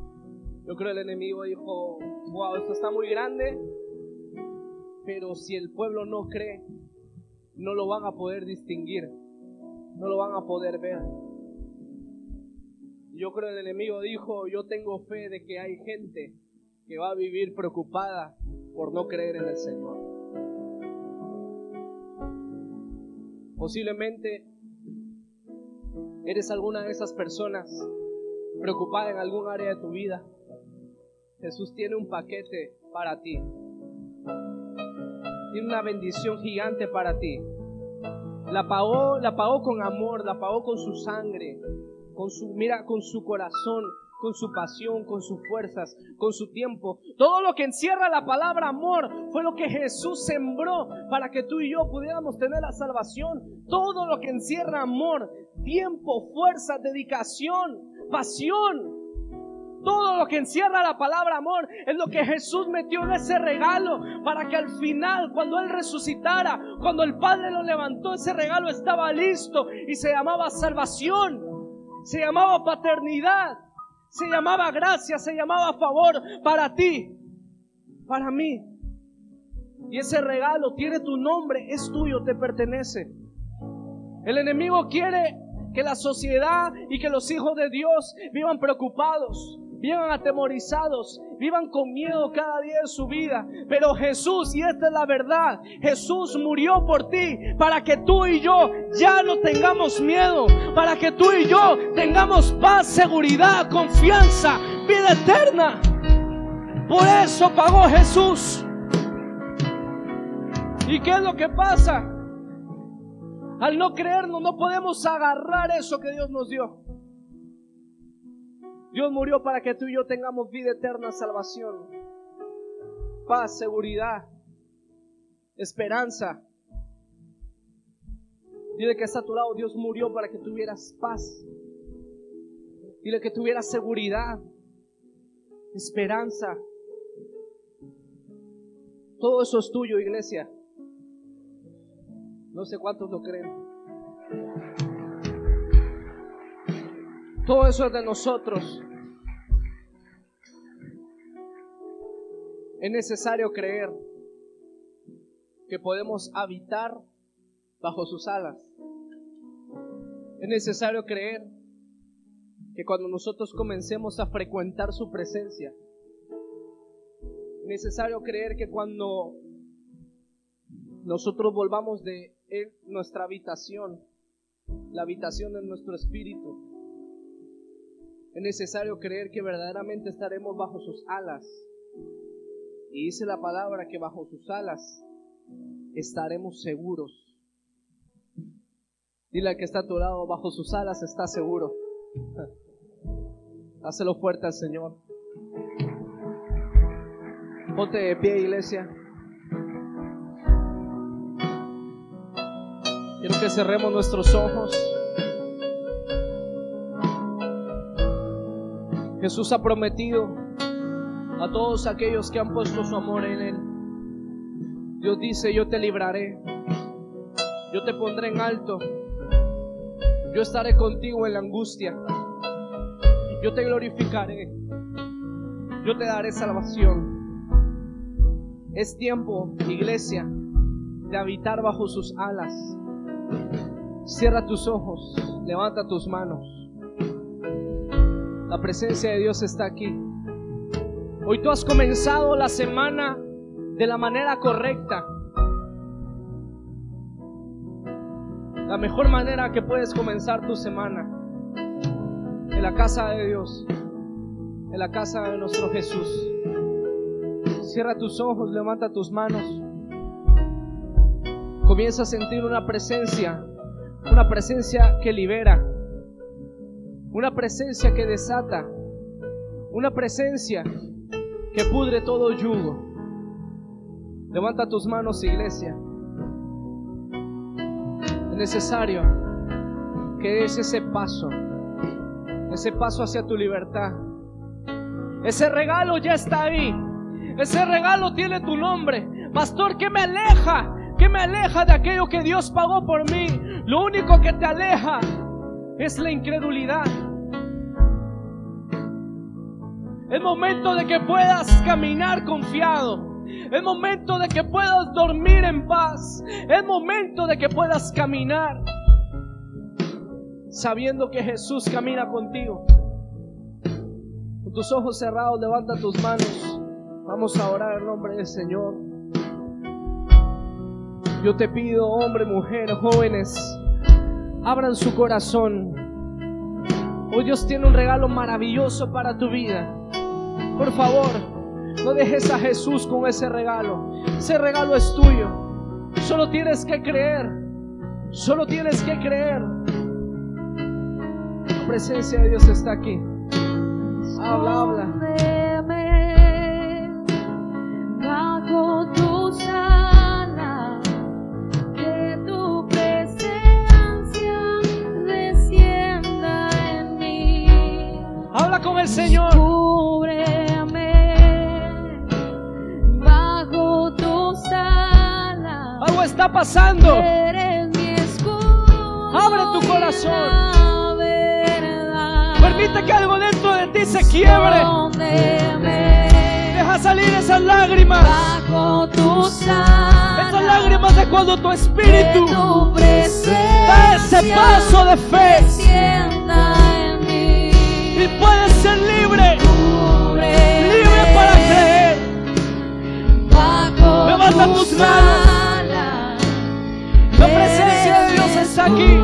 Speaker 1: Yo creo el enemigo dijo, wow, esto está muy grande, pero si el pueblo no cree, no lo van a poder distinguir, no lo van a poder ver. Yo creo el enemigo dijo, yo tengo fe de que hay gente que va a vivir preocupada por no creer en el Señor. Posiblemente eres alguna de esas personas preocupada en algún área de tu vida. Jesús tiene un paquete para ti. Tiene una bendición gigante para ti. La pagó, la pagó con amor, la pagó con su sangre, con su, mira, con su corazón con su pasión, con sus fuerzas, con su tiempo. Todo lo que encierra la palabra amor fue lo que Jesús sembró para que tú y yo pudiéramos tener la salvación. Todo lo que encierra amor, tiempo, fuerza, dedicación, pasión. Todo lo que encierra la palabra amor es lo que Jesús metió en ese regalo para que al final, cuando Él resucitara, cuando el Padre lo levantó, ese regalo estaba listo y se llamaba salvación, se llamaba paternidad, se llamaba gracia, se llamaba favor para ti, para mí. Y ese regalo tiene tu nombre, es tuyo, te pertenece. El enemigo quiere que la sociedad y que los hijos de Dios vivan preocupados, vivan atemorizados, vivan con miedo cada día de su vida. Pero Jesús, y esta es la verdad, Jesús murió por ti para que tú y yo ya no tengamos miedo, para que tú y yo tengamos paz, seguridad, confianza, vida eterna. Por eso pagó Jesús. ¿Y qué es lo que pasa? Al no creernos no podemos agarrar eso que Dios nos dio. Dios murió para que tú y yo tengamos vida eterna, salvación, paz, seguridad, esperanza. Dile que está a tu lado, Dios murió para que tuvieras paz. Dile que tuvieras seguridad, esperanza. Todo eso es tuyo, iglesia. No sé cuántos lo creen. Todo eso es de nosotros. Es necesario creer que podemos habitar bajo sus alas. Es necesario creer que cuando nosotros comencemos a frecuentar su presencia, es necesario creer que cuando nosotros volvamos de en nuestra habitación, la habitación de nuestro espíritu. Es necesario creer que verdaderamente estaremos bajo sus alas. Y dice la palabra que bajo sus alas estaremos seguros. Dile al que está a tu lado, bajo sus alas está seguro. *laughs* Hácelo fuerte al Señor. Ponte de pie, iglesia. Quiero que cerremos nuestros ojos. Jesús ha prometido a todos aquellos que han puesto su amor en Él. Dios dice, yo te libraré, yo te pondré en alto, yo estaré contigo en la angustia, yo te glorificaré, yo te daré salvación. Es tiempo, iglesia, de habitar bajo sus alas Cierra tus ojos, levanta tus manos. La presencia de Dios está aquí. Hoy tú has comenzado la semana de la manera correcta. La mejor manera que puedes comenzar tu semana en la casa de Dios, en la casa de nuestro Jesús. Cierra tus ojos, levanta tus manos. Comienza a sentir una presencia una presencia que libera, una presencia que desata, una presencia que pudre todo yugo. Levanta tus manos, iglesia. Es necesario que des ese paso, ese paso hacia tu libertad. Ese regalo ya está ahí. Ese regalo tiene tu nombre. Pastor, ¿qué me aleja? ¿Qué me aleja de aquello que Dios pagó por mí? Lo único que te aleja es la incredulidad. Es momento de que puedas caminar confiado. Es momento de que puedas dormir en paz. Es momento de que puedas caminar sabiendo que Jesús camina contigo. Con tus ojos cerrados, levanta tus manos. Vamos a orar en nombre del Señor. Yo te pido, hombre, mujer, jóvenes, abran su corazón. Hoy Dios tiene un regalo maravilloso para tu vida. Por favor, no dejes a Jesús con ese regalo. Ese regalo es tuyo. Solo tienes que creer. Solo tienes que creer. La presencia de Dios está aquí. Habla, habla. Pasando. Abre tu corazón. Permite que algo dentro de ti se quiebre. Deja salir esas lágrimas. Esas lágrimas de cuando tu espíritu da ese paso de fe y puedes ser libre. Libre para creer. Levanta tus manos.
Speaker 4: presença aqui.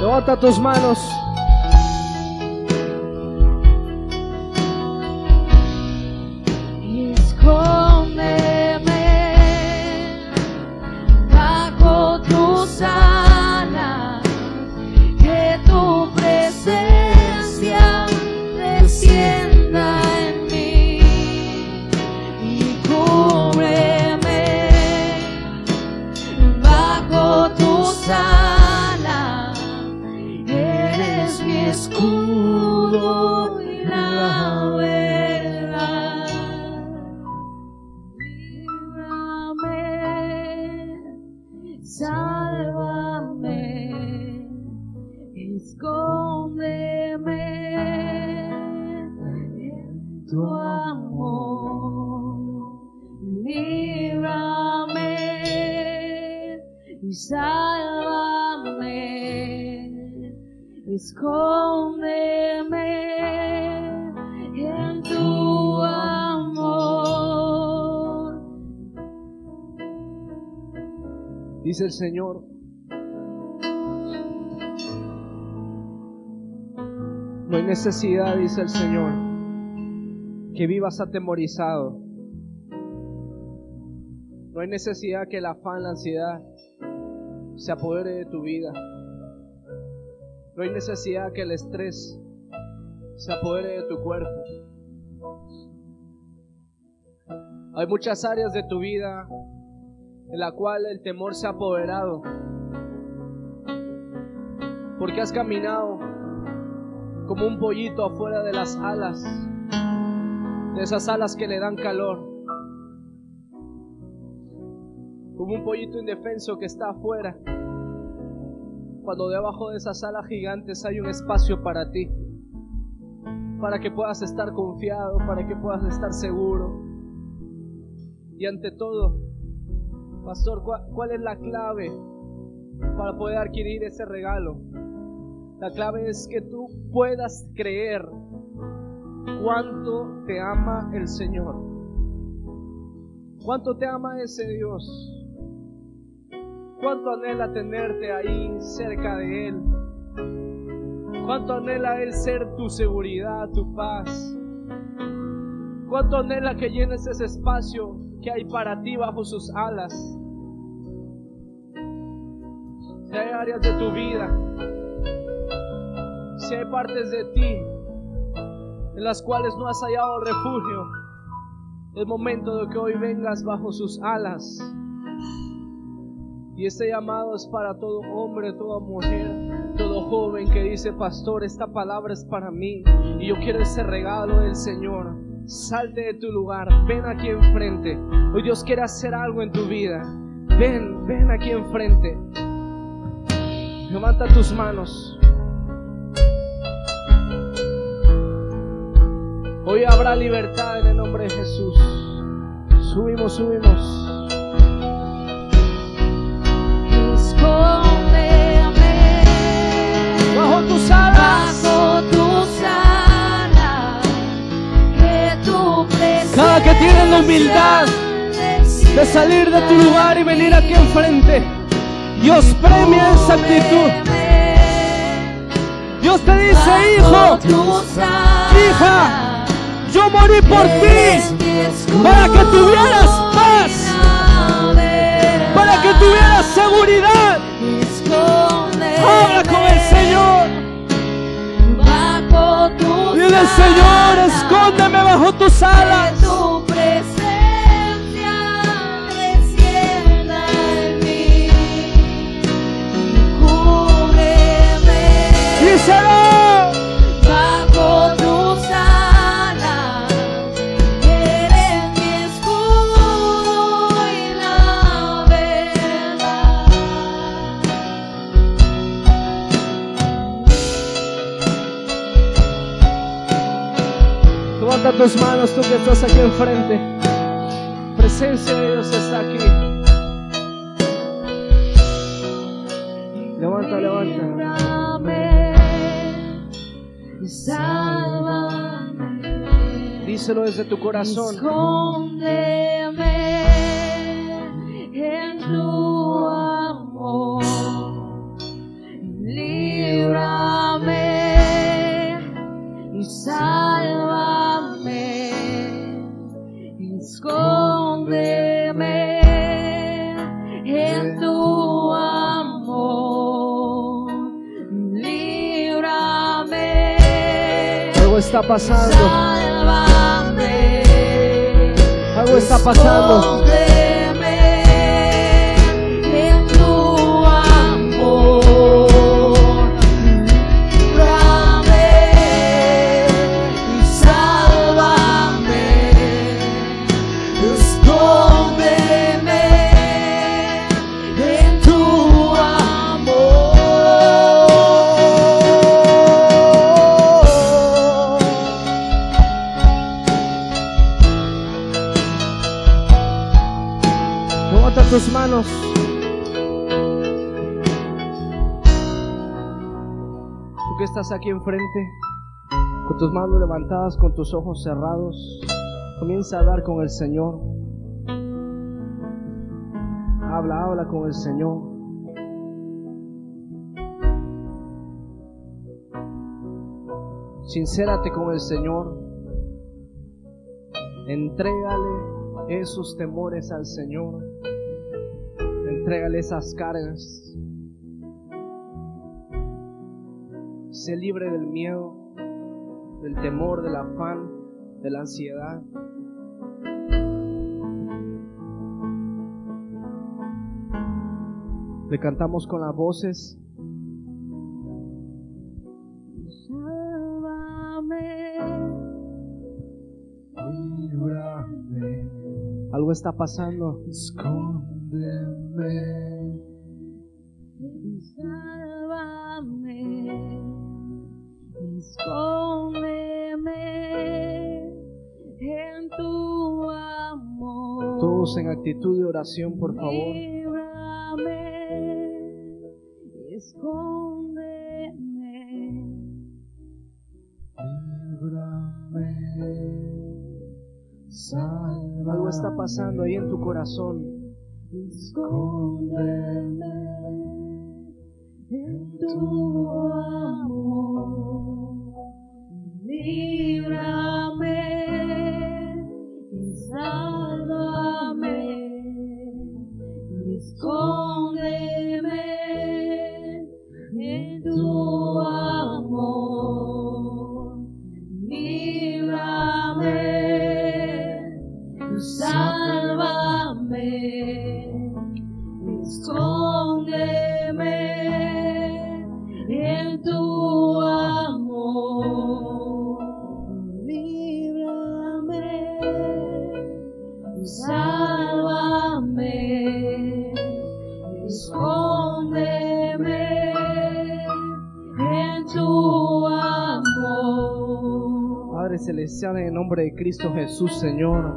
Speaker 1: Levanta tus manos.
Speaker 4: Escudo
Speaker 1: Dice el Señor. No hay necesidad, dice el Señor, que vivas atemorizado. No hay necesidad que el afán, la ansiedad se apodere de tu vida. No hay necesidad que el estrés se apodere de tu cuerpo. Hay muchas áreas de tu vida en la cual el temor se ha apoderado. Porque has caminado como un pollito afuera de las alas, de esas alas que le dan calor. Como un pollito indefenso que está afuera, cuando debajo de esas alas gigantes hay un espacio para ti, para que puedas estar confiado, para que puedas estar seguro. Y ante todo, Pastor, ¿cuál, es la clave para poder adquirir ese regalo? La clave es que tú puedas creer cuánto te ama el Señor. Cuánto te ama ese Dios. Cuánto anhela tenerte ahí cerca de Él. Cuánto anhela Él ser tu seguridad, tu paz. Cuánto anhela que llenes ese espacio que hay para ti bajo sus alas. Si hay áreas de tu vida, si hay partes de ti en las cuales no has hallado refugio, es momento de que hoy vengas bajo sus alas. Y este llamado es para todo hombre, toda mujer, todo joven que dice, pastor, esta palabra es para mí y yo quiero ese regalo del Señor. Salte de tu lugar, ven aquí enfrente. Hoy Dios quiere hacer algo en tu vida. Ven, ven aquí enfrente. Levanta tus manos. Hoy habrá libertad en el nombre de Jesús. Subimos, subimos. Cada que tienes la humildad de salir de tu lugar y venir aquí enfrente. Dios premia esa actitud. Dios te dice, hijo, hija, yo morí por ti para que tuvieras paz, para que tuvieras seguridad. Habla con el Señor. Señor, escóndeme bajo tus alas.
Speaker 4: Tus
Speaker 1: manos, tú que estás aquí enfrente. Presencia de Dios está aquí. Levanta, levanta. Díselo desde tu corazón.
Speaker 4: Escóndeme en tu amor. Líbrame y
Speaker 1: está pasando. Algo está pasando. Tus manos. Tú que estás aquí enfrente, con tus manos levantadas, con tus ojos cerrados, comienza a hablar con el Señor. Habla, habla con el Señor. Sincérate con el Señor. Entrégale esos temores al Señor. Entrégale esas cargas. Sé libre del miedo, del temor, del afán, de la ansiedad. Le cantamos con las voces.
Speaker 4: Sálvame.
Speaker 5: Líbrame,
Speaker 1: Algo está pasando.
Speaker 5: Escóndeme,
Speaker 4: Sálvame, escóndeme en tu amor.
Speaker 1: Todos en actitud de oración, por favor.
Speaker 4: Líbrame, escóndeme.
Speaker 5: líbrame, sálvame,
Speaker 1: Algo está pasando ahí en tu corazón.
Speaker 4: Escóndeme en tu amor. Líbrame y sálvame. Escóndeme
Speaker 1: Cristo Jesús, Señor.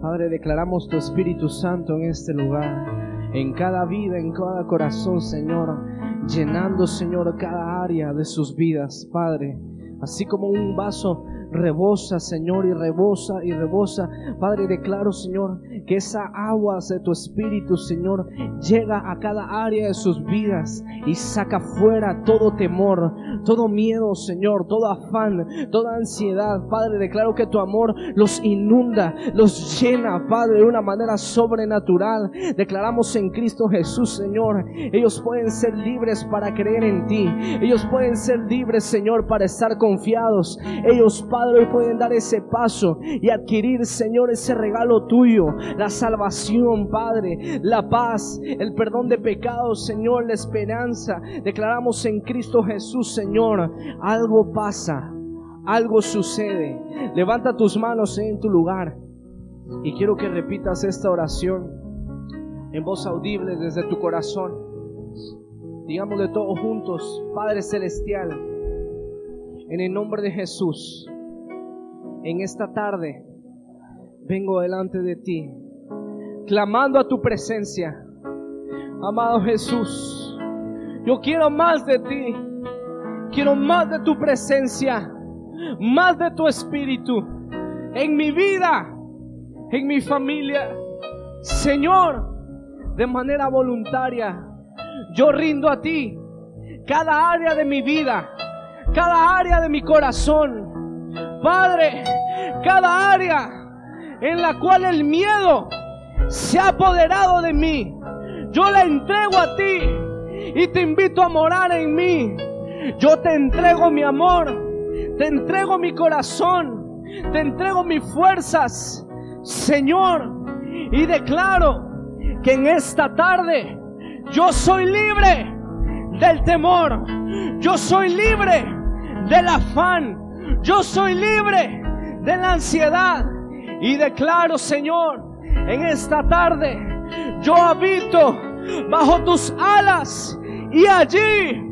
Speaker 1: Padre, declaramos tu Espíritu Santo en este lugar, en cada vida, en cada corazón, Señor, llenando, Señor, cada área de sus vidas, Padre. Así como un vaso rebosa, Señor, y rebosa y rebosa. Padre, declaro, Señor, que esa agua de tu Espíritu, Señor, llega a cada área de sus vidas y saca fuera todo temor, todo miedo, Señor, todo afán, toda ansiedad. Padre, declaro que tu amor los inunda, los llena, Padre, de una manera sobrenatural. Declaramos en Cristo Jesús, Señor, ellos pueden ser libres para creer en ti. Ellos pueden ser libres, Señor, para estar confiados. Ellos, Padre, pueden dar ese paso y adquirir, Señor, ese regalo tuyo, la salvación, Padre, la paz, el perdón de pecados, Señor, la esperanza. Declaramos en Cristo Jesús, Señor, algo pasa, algo sucede. Levanta tus manos en tu lugar y quiero que repitas esta oración en voz audible desde tu corazón. Digámosle todos juntos, Padre Celestial, en el nombre de Jesús, en esta tarde vengo delante de ti, clamando a tu presencia. Amado Jesús, yo quiero más de ti, quiero más de tu presencia, más de tu espíritu en mi vida, en mi familia. Señor, de manera voluntaria, yo rindo a ti cada área de mi vida, cada área de mi corazón. Padre, cada área en la cual el miedo se ha apoderado de mí, yo la entrego a ti y te invito a morar en mí. Yo te entrego mi amor, te entrego mi corazón, te entrego mis fuerzas, Señor, y declaro que en esta tarde yo soy libre del temor, yo soy libre del afán, yo soy libre de la ansiedad y declaro, Señor, en esta tarde yo habito bajo tus alas y allí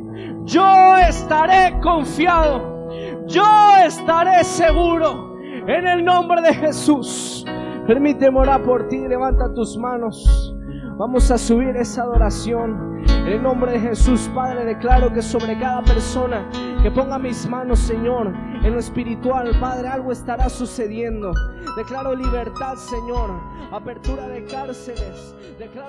Speaker 1: yo estaré confiado, yo estaré seguro en el nombre de Jesús. Permíteme orar por ti, levanta tus manos. Vamos a subir esa adoración. En el nombre de Jesús, Padre, declaro que sobre cada persona que ponga mis manos, Señor, en lo espiritual, Padre, algo estará sucediendo. Declaro libertad, Señor, apertura de cárceles. Declaro